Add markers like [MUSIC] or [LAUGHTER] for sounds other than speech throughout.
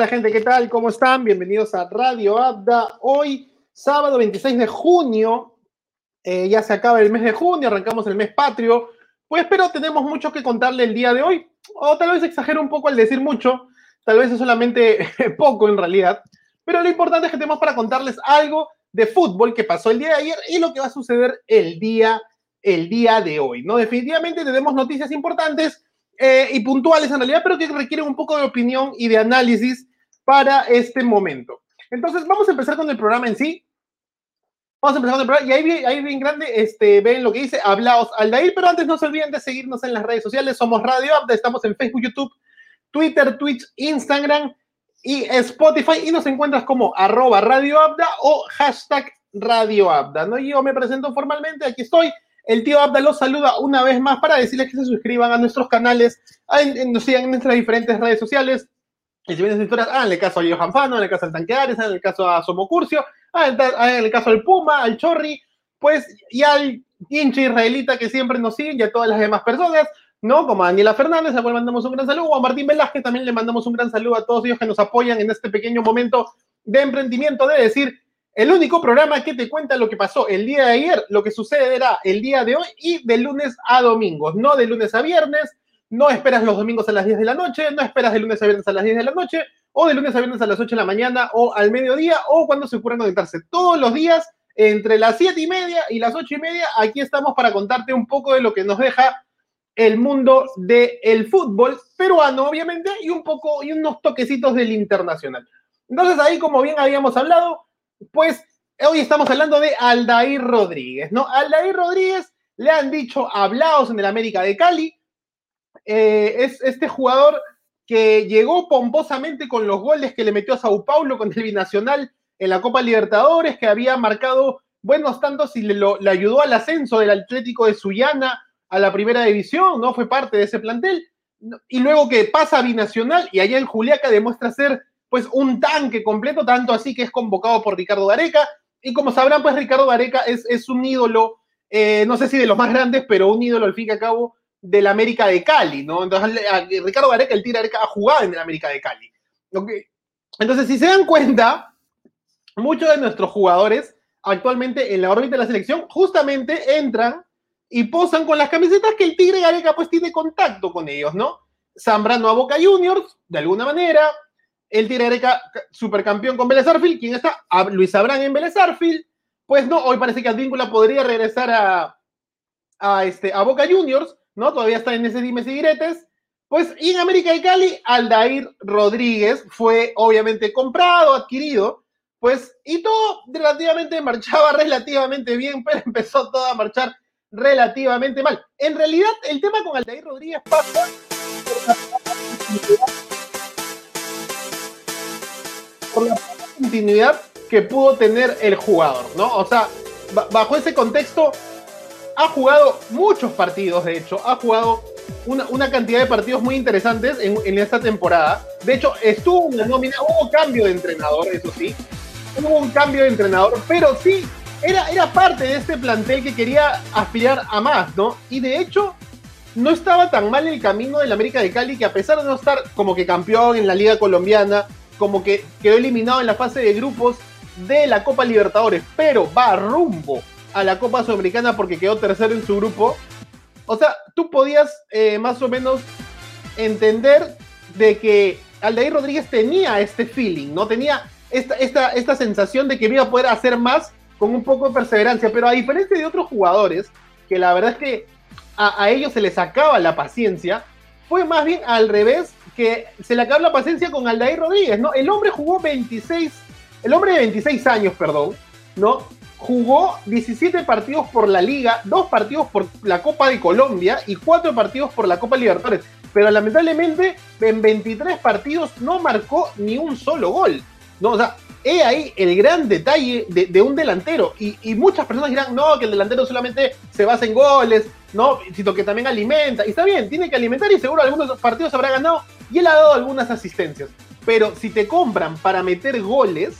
Hola gente, ¿qué tal? ¿Cómo están? Bienvenidos a Radio Abda. Hoy, sábado 26 de junio, eh, ya se acaba el mes de junio, arrancamos el mes patrio. Pues pero tenemos mucho que contarle el día de hoy. O tal vez exagero un poco al decir mucho, tal vez es solamente [LAUGHS] poco en realidad. Pero lo importante es que tenemos para contarles algo de fútbol que pasó el día de ayer y lo que va a suceder el día, el día de hoy. ¿no? Definitivamente tenemos noticias importantes eh, y puntuales en realidad, pero que requieren un poco de opinión y de análisis para este momento. Entonces, vamos a empezar con el programa en sí. Vamos a empezar con el programa. Y ahí, ahí bien grande, este, ven lo que dice, hablaos Aldair, pero antes no se olviden de seguirnos en las redes sociales. Somos Radio Abda, estamos en Facebook, YouTube, Twitter, Twitch, Instagram y Spotify. Y nos encuentras como arroba Radio Abda o hashtag Radio Abda. ¿no? Yo me presento formalmente, aquí estoy. El tío Abda los saluda una vez más para decirles que se suscriban a nuestros canales, nos sigan en nuestras diferentes redes sociales. Y si vienen historias, háganle caso a Johan Fano, en el caso al Tanqueares, en el caso a Somocurcio, en el caso al Puma, al Chorri, pues, y al hincha israelita que siempre nos siguen y a todas las demás personas, ¿no? Como a Daniela Fernández, a cual mandamos un gran saludo, a Martín Velázquez también le mandamos un gran saludo a todos ellos que nos apoyan en este pequeño momento de emprendimiento, de decir, el único programa que te cuenta lo que pasó el día de ayer, lo que sucederá el día de hoy y de lunes a domingos, no de lunes a viernes, no esperas los domingos a las 10 de la noche, no esperas de lunes a viernes a las 10 de la noche, o de lunes a viernes a las 8 de la mañana, o al mediodía, o cuando se ocurra conectarse. Todos los días, entre las 7 y media y las 8 y media, aquí estamos para contarte un poco de lo que nos deja el mundo del fútbol peruano, obviamente, y un poco, y unos toquecitos del internacional. Entonces, ahí, como bien habíamos hablado, pues hoy estamos hablando de Aldair Rodríguez, ¿no? Aldair Rodríguez le han dicho hablados en el América de Cali, eh, es este jugador que llegó pomposamente con los goles que le metió a Sao Paulo con el binacional en la Copa Libertadores, que había marcado buenos tantos y le, ayudó al ascenso del Atlético de Sullana a la primera división, ¿no? Fue parte de ese plantel. Y luego que pasa a binacional y allá en Juliaca demuestra ser pues un tanque completo, tanto así que es convocado por Ricardo Gareca. Y como sabrán, pues Ricardo Gareca es, es un ídolo, eh, no sé si de los más grandes, pero un ídolo al fin y al cabo del América de Cali, ¿no? Entonces, Ricardo Gareca, el Tira ha jugado en el América de Cali. Entonces, si se dan cuenta, muchos de nuestros jugadores actualmente en la órbita de la selección justamente entran y posan con las camisetas que el Tigre Gareca pues tiene contacto con ellos, ¿no? Zambrano a Boca Juniors, de alguna manera, el Tigre Gareca supercampeón con Vélez Arfield, ¿quién está? Luis Abrán en Vélez Arfield, pues no, hoy parece que Advíncula podría regresar a, a, este, a Boca Juniors, ¿no? Todavía está en ese dimes y. Pues en América de Cali, Aldair Rodríguez fue obviamente comprado, adquirido, pues, y todo relativamente marchaba [LAUGHS] relativamente bien, pero empezó todo a marchar relativamente mal. En realidad, el tema con Aldair Rodríguez pasa por la continuidad que pudo tener el jugador, ¿no? O sea, bajo ese contexto, ha jugado muchos partidos, de hecho, ha jugado una, cantidad de partidos muy interesantes en, esta temporada. De hecho, estuvo en la nómina, hubo cambio de entrenador, eso sí, hubo un cambio de entrenador, pero sí, era, era parte de este plantel que quería aspirar a más, ¿no? Y de hecho, no estaba tan mal el camino del América de Cali, que a pesar de no estar como que campeón en la Liga Colombiana, como que quedó eliminado en la fase de grupos de la Copa Libertadores, pero va rumbo a la Copa Sudamericana porque quedó tercero en su grupo. O sea, tú podías eh, más o menos entender de que Aldair Rodríguez tenía este feeling, ¿no? Tenía esta, esta, esta sensación de que iba a poder hacer más con un poco de perseverancia, pero a diferencia de otros jugadores, que la verdad es que a, ellos se les acaba la paciencia, fue más bien al revés, que se le acabó la paciencia con Aldair Rodríguez, ¿no? El hombre jugó 26, el hombre de 26 años, perdón, ¿no? Jugó 17 partidos por la Liga, 2 partidos por la Copa de Colombia y 4 partidos por la Copa Libertadores. Pero lamentablemente en 23 partidos no marcó ni un solo gol. No, o sea, he ahí el gran detalle de, un delantero. Y, muchas personas dirán, no, que el delantero solamente se basa en goles, no, sino que también alimenta. Y está bien, tiene que alimentar y seguro algunos partidos habrá ganado y él ha dado algunas asistencias. Pero si te compran para meter goles,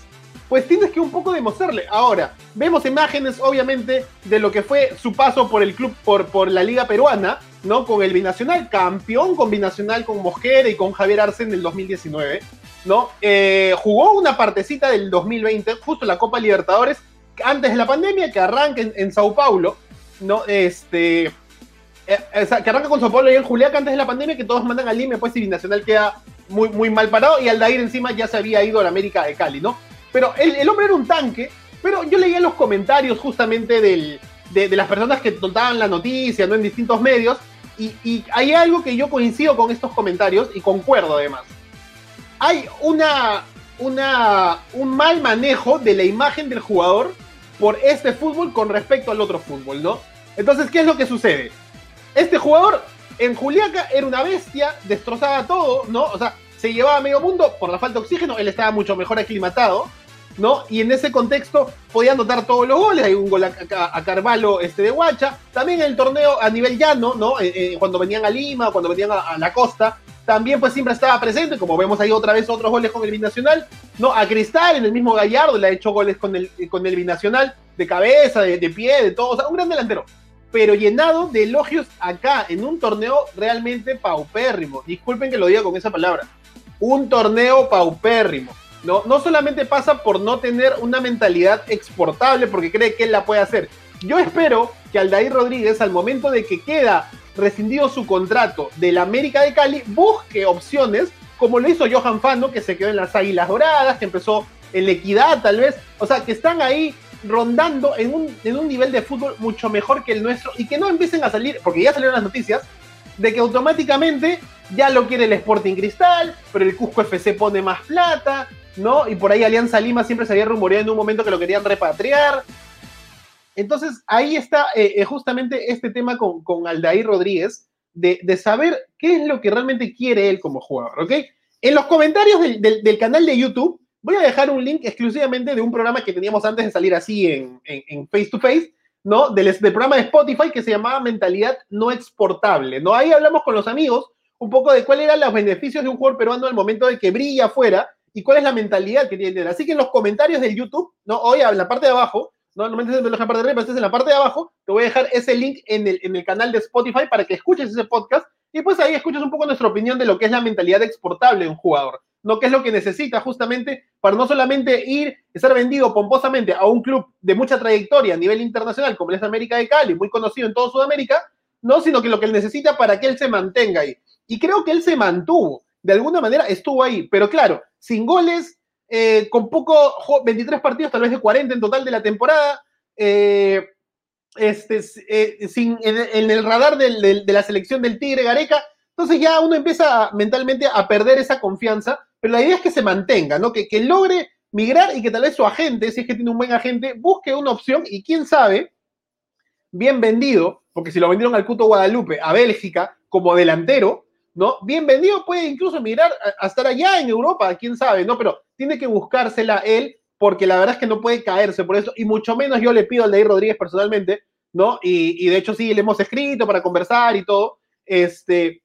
pues tienes que un poco demostrarle. Ahora, vemos imágenes, obviamente, de lo que fue su paso por el club, por, la Liga Peruana, ¿no? Con el binacional, campeón con binacional con Mosquera y con Javier Arce en el 2019. ¿no? Eh, jugó una partecita del 2020, justo la Copa Libertadores, antes de la pandemia, que arranca en, Sao Paulo, ¿no? Este, eh, que arranca con Sao Paulo y en Juliaca antes de la pandemia, que todos mandan al Lima, pues y Binacional queda muy, muy mal parado, y Aldair encima ya se había ido a la América de Cali, ¿no? Pero el, hombre era un tanque, pero yo leía los comentarios justamente de, las personas que contaban la noticia, ¿no? En distintos medios, y, y hay algo que yo coincido con estos comentarios y concuerdo además hay una, una, un mal manejo de la imagen del jugador por este fútbol con respecto al otro fútbol, ¿no? Entonces, ¿qué es lo que sucede? Este jugador en Juliaca era una bestia, destrozaba todo, ¿no? O sea, se llevaba a medio mundo por la falta de oxígeno, él estaba mucho mejor aclimatado, ¿no? Y en ese contexto podía anotar todos los goles, hay un gol a, Carvalho este, de Huacha, también en el torneo a nivel llano, ¿no? Eh, eh, cuando venían a Lima, cuando venían a la costa, también pues siempre estaba presente, como vemos ahí otra vez otros goles con el binacional, ¿no? A Cristal, en el mismo Gallardo, le ha hecho goles con el, con el binacional, de cabeza, de, pie, de todo, o sea, un gran delantero, pero llenado de elogios acá, en un torneo realmente paupérrimo, disculpen que lo diga con esa palabra, un torneo paupérrimo, ¿no? No solamente pasa por no tener una mentalidad exportable, porque cree que él la puede hacer, yo espero que Aldair Rodríguez, al momento de que queda rescindido su contrato del América de Cali, busque opciones, como lo hizo Johan Fano, que se quedó en las Águilas Doradas, que empezó en la Equidad tal vez, o sea, que están ahí rondando en un, en un nivel de fútbol mucho mejor que el nuestro y que no empiecen a salir, porque ya salieron las noticias, de que automáticamente ya lo quiere el Sporting Cristal, pero el Cusco FC pone más plata, ¿no? Y por ahí Alianza Lima siempre se había rumoreado en un momento que lo querían repatriar. Entonces, ahí está eh, eh, justamente este tema con, con Aldair Rodríguez, de, saber qué es lo que realmente quiere él como jugador, ¿ok? En los comentarios del, canal de YouTube, voy a dejar un link exclusivamente de un programa que teníamos antes de salir así en, face to face, ¿no? Del, del, programa de Spotify que se llamaba Mentalidad No Exportable, ¿no? Ahí hablamos con los amigos un poco de cuáles eran los beneficios de un jugador peruano al momento de que brilla afuera y cuál es la mentalidad que tiene. Así que en los comentarios del YouTube, ¿no? Hoy en la parte de abajo, no, no me en la parte de arriba, estás en la parte de abajo, te voy a dejar ese link en el, en el canal de Spotify para que escuches ese podcast y pues ahí escuches un poco nuestra opinión de lo que es la mentalidad exportable de un jugador, no qué es lo que necesita justamente para no solamente ir ser vendido pomposamente a un club de mucha trayectoria a nivel internacional como es América de Cali, muy conocido en toda Sudamérica, no, sino que lo que él necesita para que él se mantenga ahí. Y creo que él se mantuvo, de alguna manera estuvo ahí, pero claro, sin goles, eh, con poco, 23 partidos, tal vez de 40 en total de la temporada, eh, este, eh, sin, en, el radar de la selección del Tigre Gareca, entonces ya uno empieza mentalmente a perder esa confianza, pero la idea es que se mantenga, ¿no? Que, logre migrar y que tal vez su agente, si es que tiene un buen agente, busque una opción y quién sabe, bien vendido, porque si lo vendieron al Cuto Guadalupe a Bélgica como delantero, ¿no? Bienvenido puede incluso mirar a, estar allá en Europa, quién sabe, ¿no? Pero tiene que buscársela él, porque la verdad es que no puede caerse por eso, y mucho menos yo le pido al Leir Rodríguez personalmente, ¿no? Y, de hecho sí, le hemos escrito para conversar y todo, este,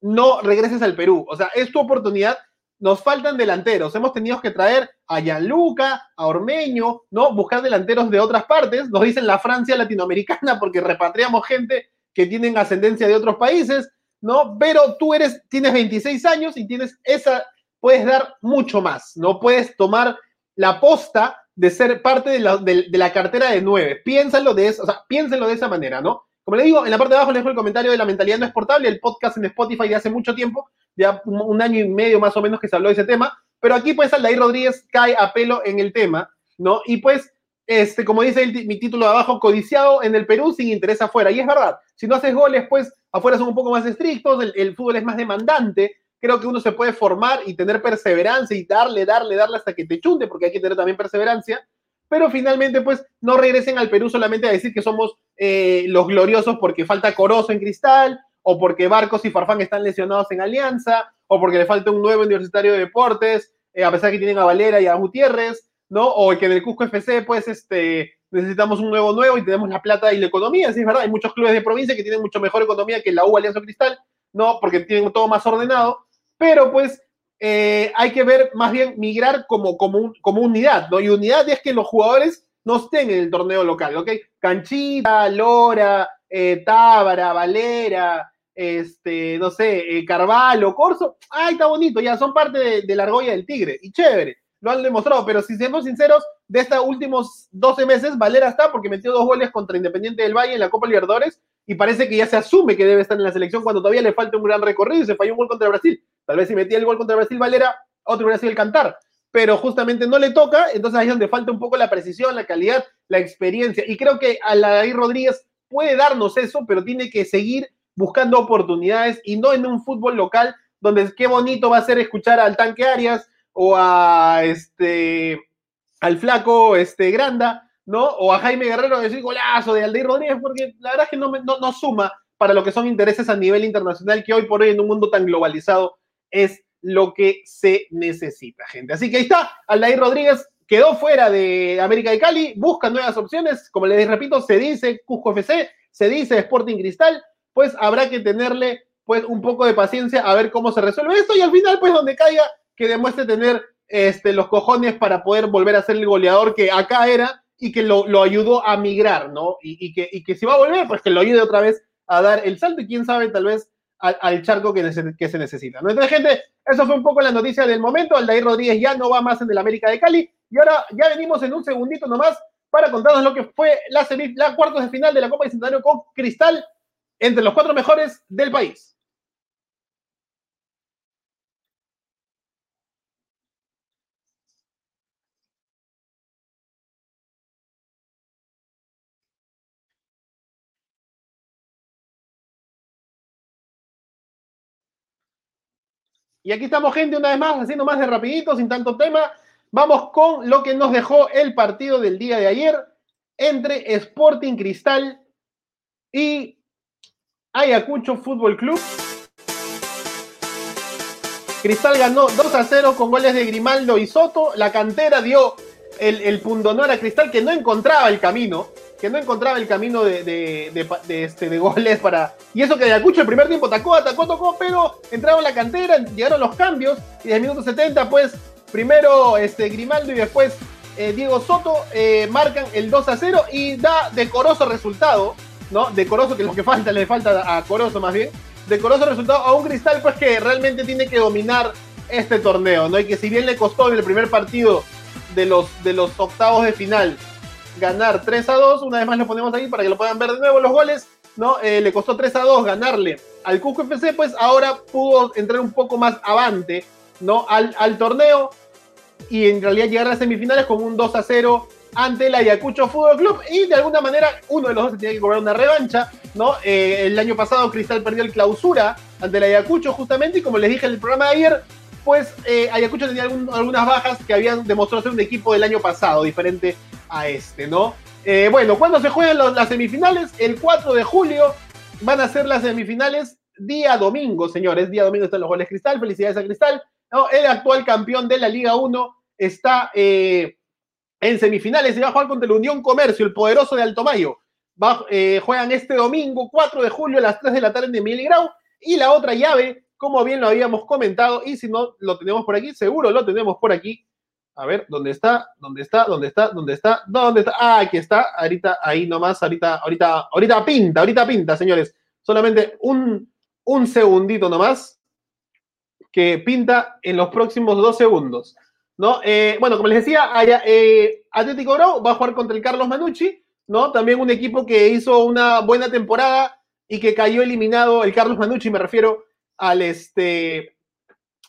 no regreses al Perú, o sea, es tu oportunidad, nos faltan delanteros, hemos tenido que traer a Gianluca, a Ormeño, ¿no? Buscar delanteros de otras partes, nos dicen la Francia latinoamericana porque repatriamos gente que tienen ascendencia de otros países, ¿no? Pero tú eres, tienes 26 años y tienes esa, puedes dar mucho más, ¿no? Puedes tomar la posta de ser parte de la, de, la cartera de nueve. Piénsalo de, eso, o sea, piénsenlo de esa manera, ¿no? Como le digo, en la parte de abajo les dejo el comentario de la mentalidad no exportable, el podcast en Spotify de hace mucho tiempo, ya un, año y medio más o menos que se habló de ese tema, pero aquí pues Aldair Rodríguez cae a pelo en el tema, ¿no? Y pues este, como dice mi título de abajo, codiciado en el Perú sin interés afuera. Y es verdad, si no haces goles, pues afuera son un poco más estrictos, el, fútbol es más demandante. Creo que uno se puede formar y tener perseverancia y darle, darle, darle hasta que te chunte, porque hay que tener también perseverancia. Pero finalmente, pues no regresen al Perú solamente a decir que somos eh, los gloriosos porque falta Corozo en Cristal, o porque Barcos y Farfán están lesionados en Alianza, o porque le falta un nuevo universitario de deportes, eh, a pesar que tienen a Valera y a Gutiérrez ¿no? O que en el Cusco FC, pues, este, necesitamos un nuevo nuevo y tenemos la plata y la economía, sí, es verdad, hay muchos clubes de provincia que tienen mucho mejor economía que la U Alianza Cristal, ¿no? Porque tienen todo más ordenado, pero pues eh, hay que ver más bien migrar como, como, como unidad, ¿no? Y unidad es que los jugadores no estén en el torneo local, ¿ok? Canchita, Lora, eh, Tábara, Valera, este, no sé, eh, Carvalho, Corso, ay, está bonito, ya son parte de, la argolla del Tigre, y chévere, lo han demostrado, pero si seamos sinceros, de estos últimos 12 meses, Valera está porque metió dos goles contra Independiente del Valle en la Copa Libertadores, y parece que ya se asume que debe estar en la selección cuando todavía le falta un gran recorrido y se falló un gol contra Brasil. Tal vez si metía el gol contra Brasil Valera, otro hubiera sido el cantar, pero justamente no le toca, entonces ahí es donde falta un poco la precisión, la calidad, la experiencia, y creo que a la Rodríguez puede darnos eso, pero tiene que seguir buscando oportunidades y no en un fútbol local donde qué bonito va a ser escuchar al tanque Arias o a este al flaco este Granda, ¿no? O a Jaime Guerrero decir golazo de Aldeir Rodríguez, porque la verdad es que no, no, no suma para lo que son intereses a nivel internacional, que hoy por hoy en un mundo tan globalizado es lo que se necesita, gente. Así que ahí está, Aldair Rodríguez quedó fuera de América de Cali, busca nuevas opciones, como les repito, se dice Cusco FC, se dice Sporting Cristal, pues habrá que tenerle pues un poco de paciencia a ver cómo se resuelve esto y al final pues donde caiga que demuestre tener este, los cojones para poder volver a ser el goleador que acá era y que lo, ayudó a migrar, ¿no? Y, que, y que si va a volver, pues que lo ayude otra vez a dar el salto y quién sabe, tal vez al, charco que, que, se necesita. ¿no? Entonces, gente, eso fue un poco la noticia del momento. Aldair Rodríguez ya no va más en el América de Cali. Y ahora ya venimos en un segundito nomás para contarnos lo que fue la, la cuartos de final de la Copa Bicentenario con Cristal entre los cuatro mejores del país. Y aquí estamos, gente, una vez más, haciendo más de rapidito, sin tanto tema. Vamos con lo que nos dejó el partido del día de ayer entre Sporting Cristal y Ayacucho Fútbol Club. Cristal ganó 2 a 0 con goles de Grimaldo y Soto. La cantera dio el, el pundonor a Cristal que no encontraba el camino que no encontraba el camino de, este, de goles para... Y eso que Ayacucho el primer tiempo atacó, atacó, tocó, pero entraron en la cantera, llegaron los cambios y en el minuto 70 pues primero este, Grimaldo y después eh, Diego Soto eh, marcan el 2 a 0 y da decoroso resultado, ¿no? Decoroso, que lo que falta, le falta a Coroso más bien, decoroso resultado a un Cristal pues que realmente tiene que dominar este torneo, ¿no? Y que si bien le costó en el primer partido de los, de los octavos de final ganar 3 a 2. Una vez más lo ponemos ahí para que lo puedan ver de nuevo los goles. ¿no? Eh, le costó 3 a 2 ganarle al Cusco FC, pues ahora pudo entrar un poco más avante ¿no? al, torneo y en realidad llegar a las semifinales con un 2 a 0 ante el Ayacucho Fútbol Club y de alguna manera uno de los dos se tiene que cobrar una revancha, ¿no? Eh, el año pasado Cristal perdió el clausura ante el Ayacucho justamente y como les dije en el programa de ayer, pues eh, Ayacucho tenía algunas bajas que habían demostrado ser un equipo del año pasado, diferente a este, ¿no? Eh, bueno, ¿cuándo se juegan las semifinales? El 4 de julio van a ser las semifinales día domingo, señores. Día domingo están los goles Cristal. Felicidades a Cristal. El actual campeón de la Liga 1 está eh, en semifinales y va a jugar contra la Unión Comercio, el poderoso de Altomayo. Va, eh, juegan este domingo, 4 de julio, a las 3 de la tarde en Miguel Grau. Y la otra llave, como bien lo habíamos comentado, y si no lo tenemos por aquí, seguro lo tenemos por aquí, a ver, ¿dónde está? ¿Dónde está? ¿Dónde está? ¿Dónde está? ¿Dónde está? Ah, aquí está. Ahorita, ahí nomás, ahorita, ahorita, ahorita pinta, ahorita pinta, señores. Solamente un, un segundito nomás que pinta en los próximos dos segundos. ¿no? Eh, bueno, como les decía, eh, Atlético Grau va a jugar contra el Carlos Manucci, ¿no? También un equipo que hizo una buena temporada y que cayó eliminado, el Carlos Manucci, me refiero al este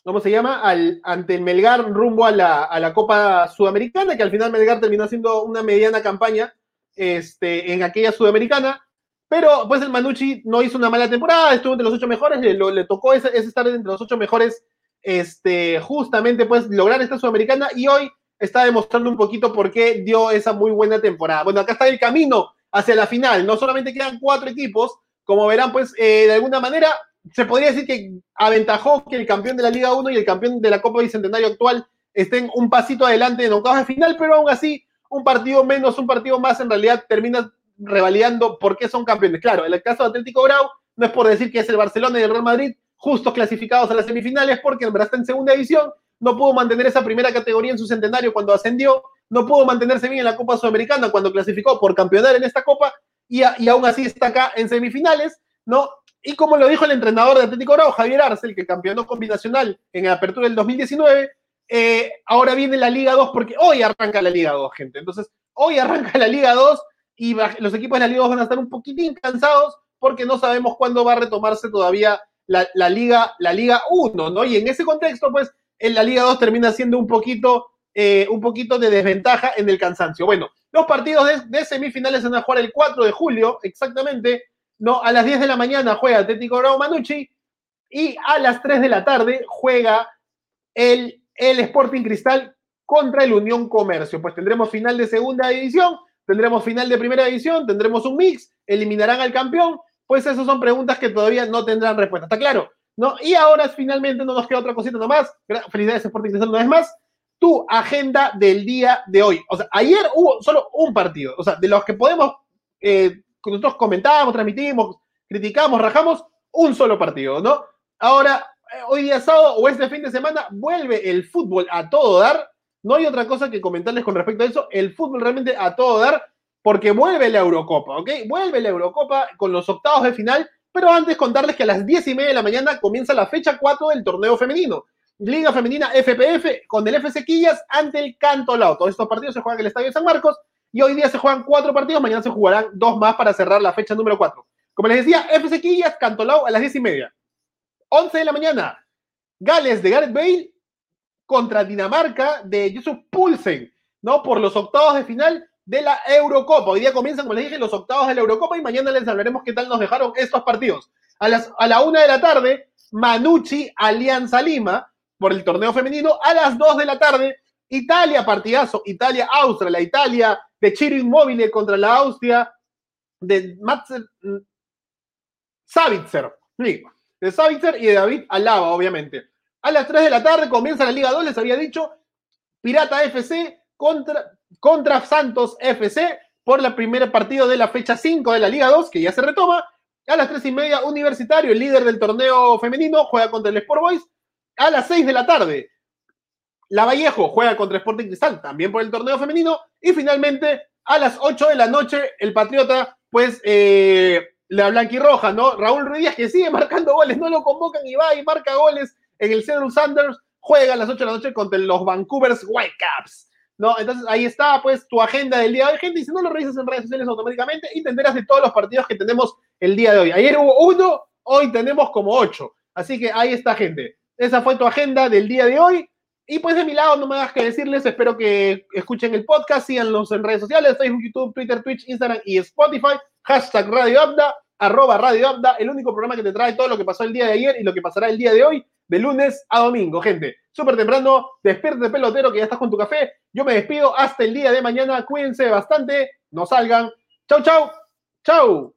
¿cómo se llama? Al, ante el Melgar rumbo a la, Copa Sudamericana, que al final Melgar terminó haciendo una mediana campaña este, en aquella Sudamericana. Pero pues el Manucci no hizo una mala temporada, estuvo entre los ocho mejores, le, le tocó ese, estar entre los ocho mejores, este, justamente pues lograr esta Sudamericana y hoy está demostrando un poquito por qué dio esa muy buena temporada. Bueno, acá está el camino hacia la final, no solamente quedan cuatro equipos, como verán pues eh, de alguna manera se podría decir que aventajó que el campeón de la Liga 1 y el campeón de la Copa Bicentenario actual estén un pasito adelante en octavos de final, pero aún así, un partido menos, un partido más, en realidad termina revalidando por qué son campeones. Claro, en el caso de Atlético Grau, no es por decir que es el Barcelona y el Real Madrid justos clasificados a las semifinales, porque en verdad está en segunda división, no pudo mantener esa primera categoría en su centenario cuando ascendió, no pudo mantenerse bien en la Copa Sudamericana cuando clasificó por campeonar en esta Copa, y, y aún así está acá en semifinales, ¿no? Y como lo dijo el entrenador de Atlético Grau, Javier Arcel, que campeonó combinacional en la apertura del 2019, eh, ahora viene la Liga 2 porque hoy arranca la Liga 2, gente. Entonces, hoy arranca la Liga 2 y los equipos de la Liga 2 van a estar un poquitín cansados porque no sabemos cuándo va a retomarse todavía la, Liga, la Liga 1, ¿no? Y en ese contexto, pues, en la Liga 2 termina siendo un poquito, eh, un poquito de desventaja en el cansancio. Bueno, los partidos de, semifinales se van a jugar el 4 de julio, exactamente, ¿no? A las 10 de la mañana juega Atlético Grau Manucci y a las 3 de la tarde juega el, el Sporting Cristal contra el Unión Comercio. Pues tendremos final de segunda división, tendremos final de primera división, tendremos un mix, eliminarán al campeón. Pues esas son preguntas que todavía no tendrán respuesta. ¿Está claro? ¿No? Y ahora finalmente no nos queda otra cosita nomás. Felicidades Sporting Cristal una vez más. Tu agenda del día de hoy. O sea, ayer hubo solo un partido. O sea, de los que podemos, eh, nosotros comentamos, transmitimos, criticamos, rajamos, un solo partido, ¿no? Ahora, eh, hoy día sábado o este fin de semana vuelve el fútbol a todo dar no hay otra cosa que comentarles con respecto a eso. El fútbol realmente a todo dar, porque vuelve la Eurocopa, ¿ok? Vuelve la Eurocopa con los octavos de final, pero antes contarles que a las 10 y media de la mañana comienza la fecha 4 del torneo femenino. Liga Femenina FPF con el FC Quillas ante el Canto Lao. Todos estos partidos se juegan en el Estadio de San Marcos y hoy día se juegan cuatro partidos, mañana se jugarán dos más para cerrar la fecha número 4. Como les decía, FC Quillas, Canto Lao a las 10 y media. 11 de la mañana, Gales de Gareth Bale contra Dinamarca de Yusuf Pulsen, ¿no? Por los octavos de final de la Eurocopa. Hoy día comienzan, como les dije, los octavos de la Eurocopa y mañana les hablaremos qué tal nos dejaron estos partidos. A, las, a la una de la tarde, Manucci, Alianza Lima, por el torneo femenino. A las dos de la tarde, Italia, partidazo, Italia-Austria, la Italia de Chiro Inmóvil contra la Austria de Mats Savitzer, de Savitzer y de David Alaba, obviamente. A las 3 de la tarde comienza la Liga 2, les había dicho, Pirata FC contra, contra Santos FC por el primer partido de la fecha 5 de la Liga 2, que ya se retoma. A las 3 y media, Universitario, el líder del torneo femenino, juega contra el Sport Boys. A las 6 de la tarde, La Vallejo juega contra Sporting Cristal, también por el torneo femenino. Y finalmente, a las 8 de la noche, el Patriota, pues, eh, la blanquirroja, ¿no? Raúl Ruiz que sigue marcando goles, no lo convocan y va y marca goles en el Seattle Sanders, juega a las 8 de la noche contra los Vancouver's Whitecaps. ¿no? Entonces ahí está, pues, tu agenda del día de hoy, gente. Y si no lo revisas en redes sociales automáticamente, y te enteras de todos los partidos que tenemos el día de hoy. Ayer hubo uno, hoy tenemos como ocho. Así que ahí está, gente. Esa fue tu agenda del día de hoy. Y pues de mi lado, no me hagas que decirles, espero que escuchen el podcast, síganlos en redes sociales, Facebook, YouTube, Twitter, Twitch, Instagram y Spotify. Hashtag Radio Abda, arroba Radio Abda, el único programa que te trae todo lo que pasó el día de ayer y lo que pasará el día de hoy de lunes a domingo, gente. Súper temprano, despierte pelotero que ya estás con tu café. Yo me despido hasta el día de mañana. Cuídense bastante, no salgan. Chau, chau. Chau.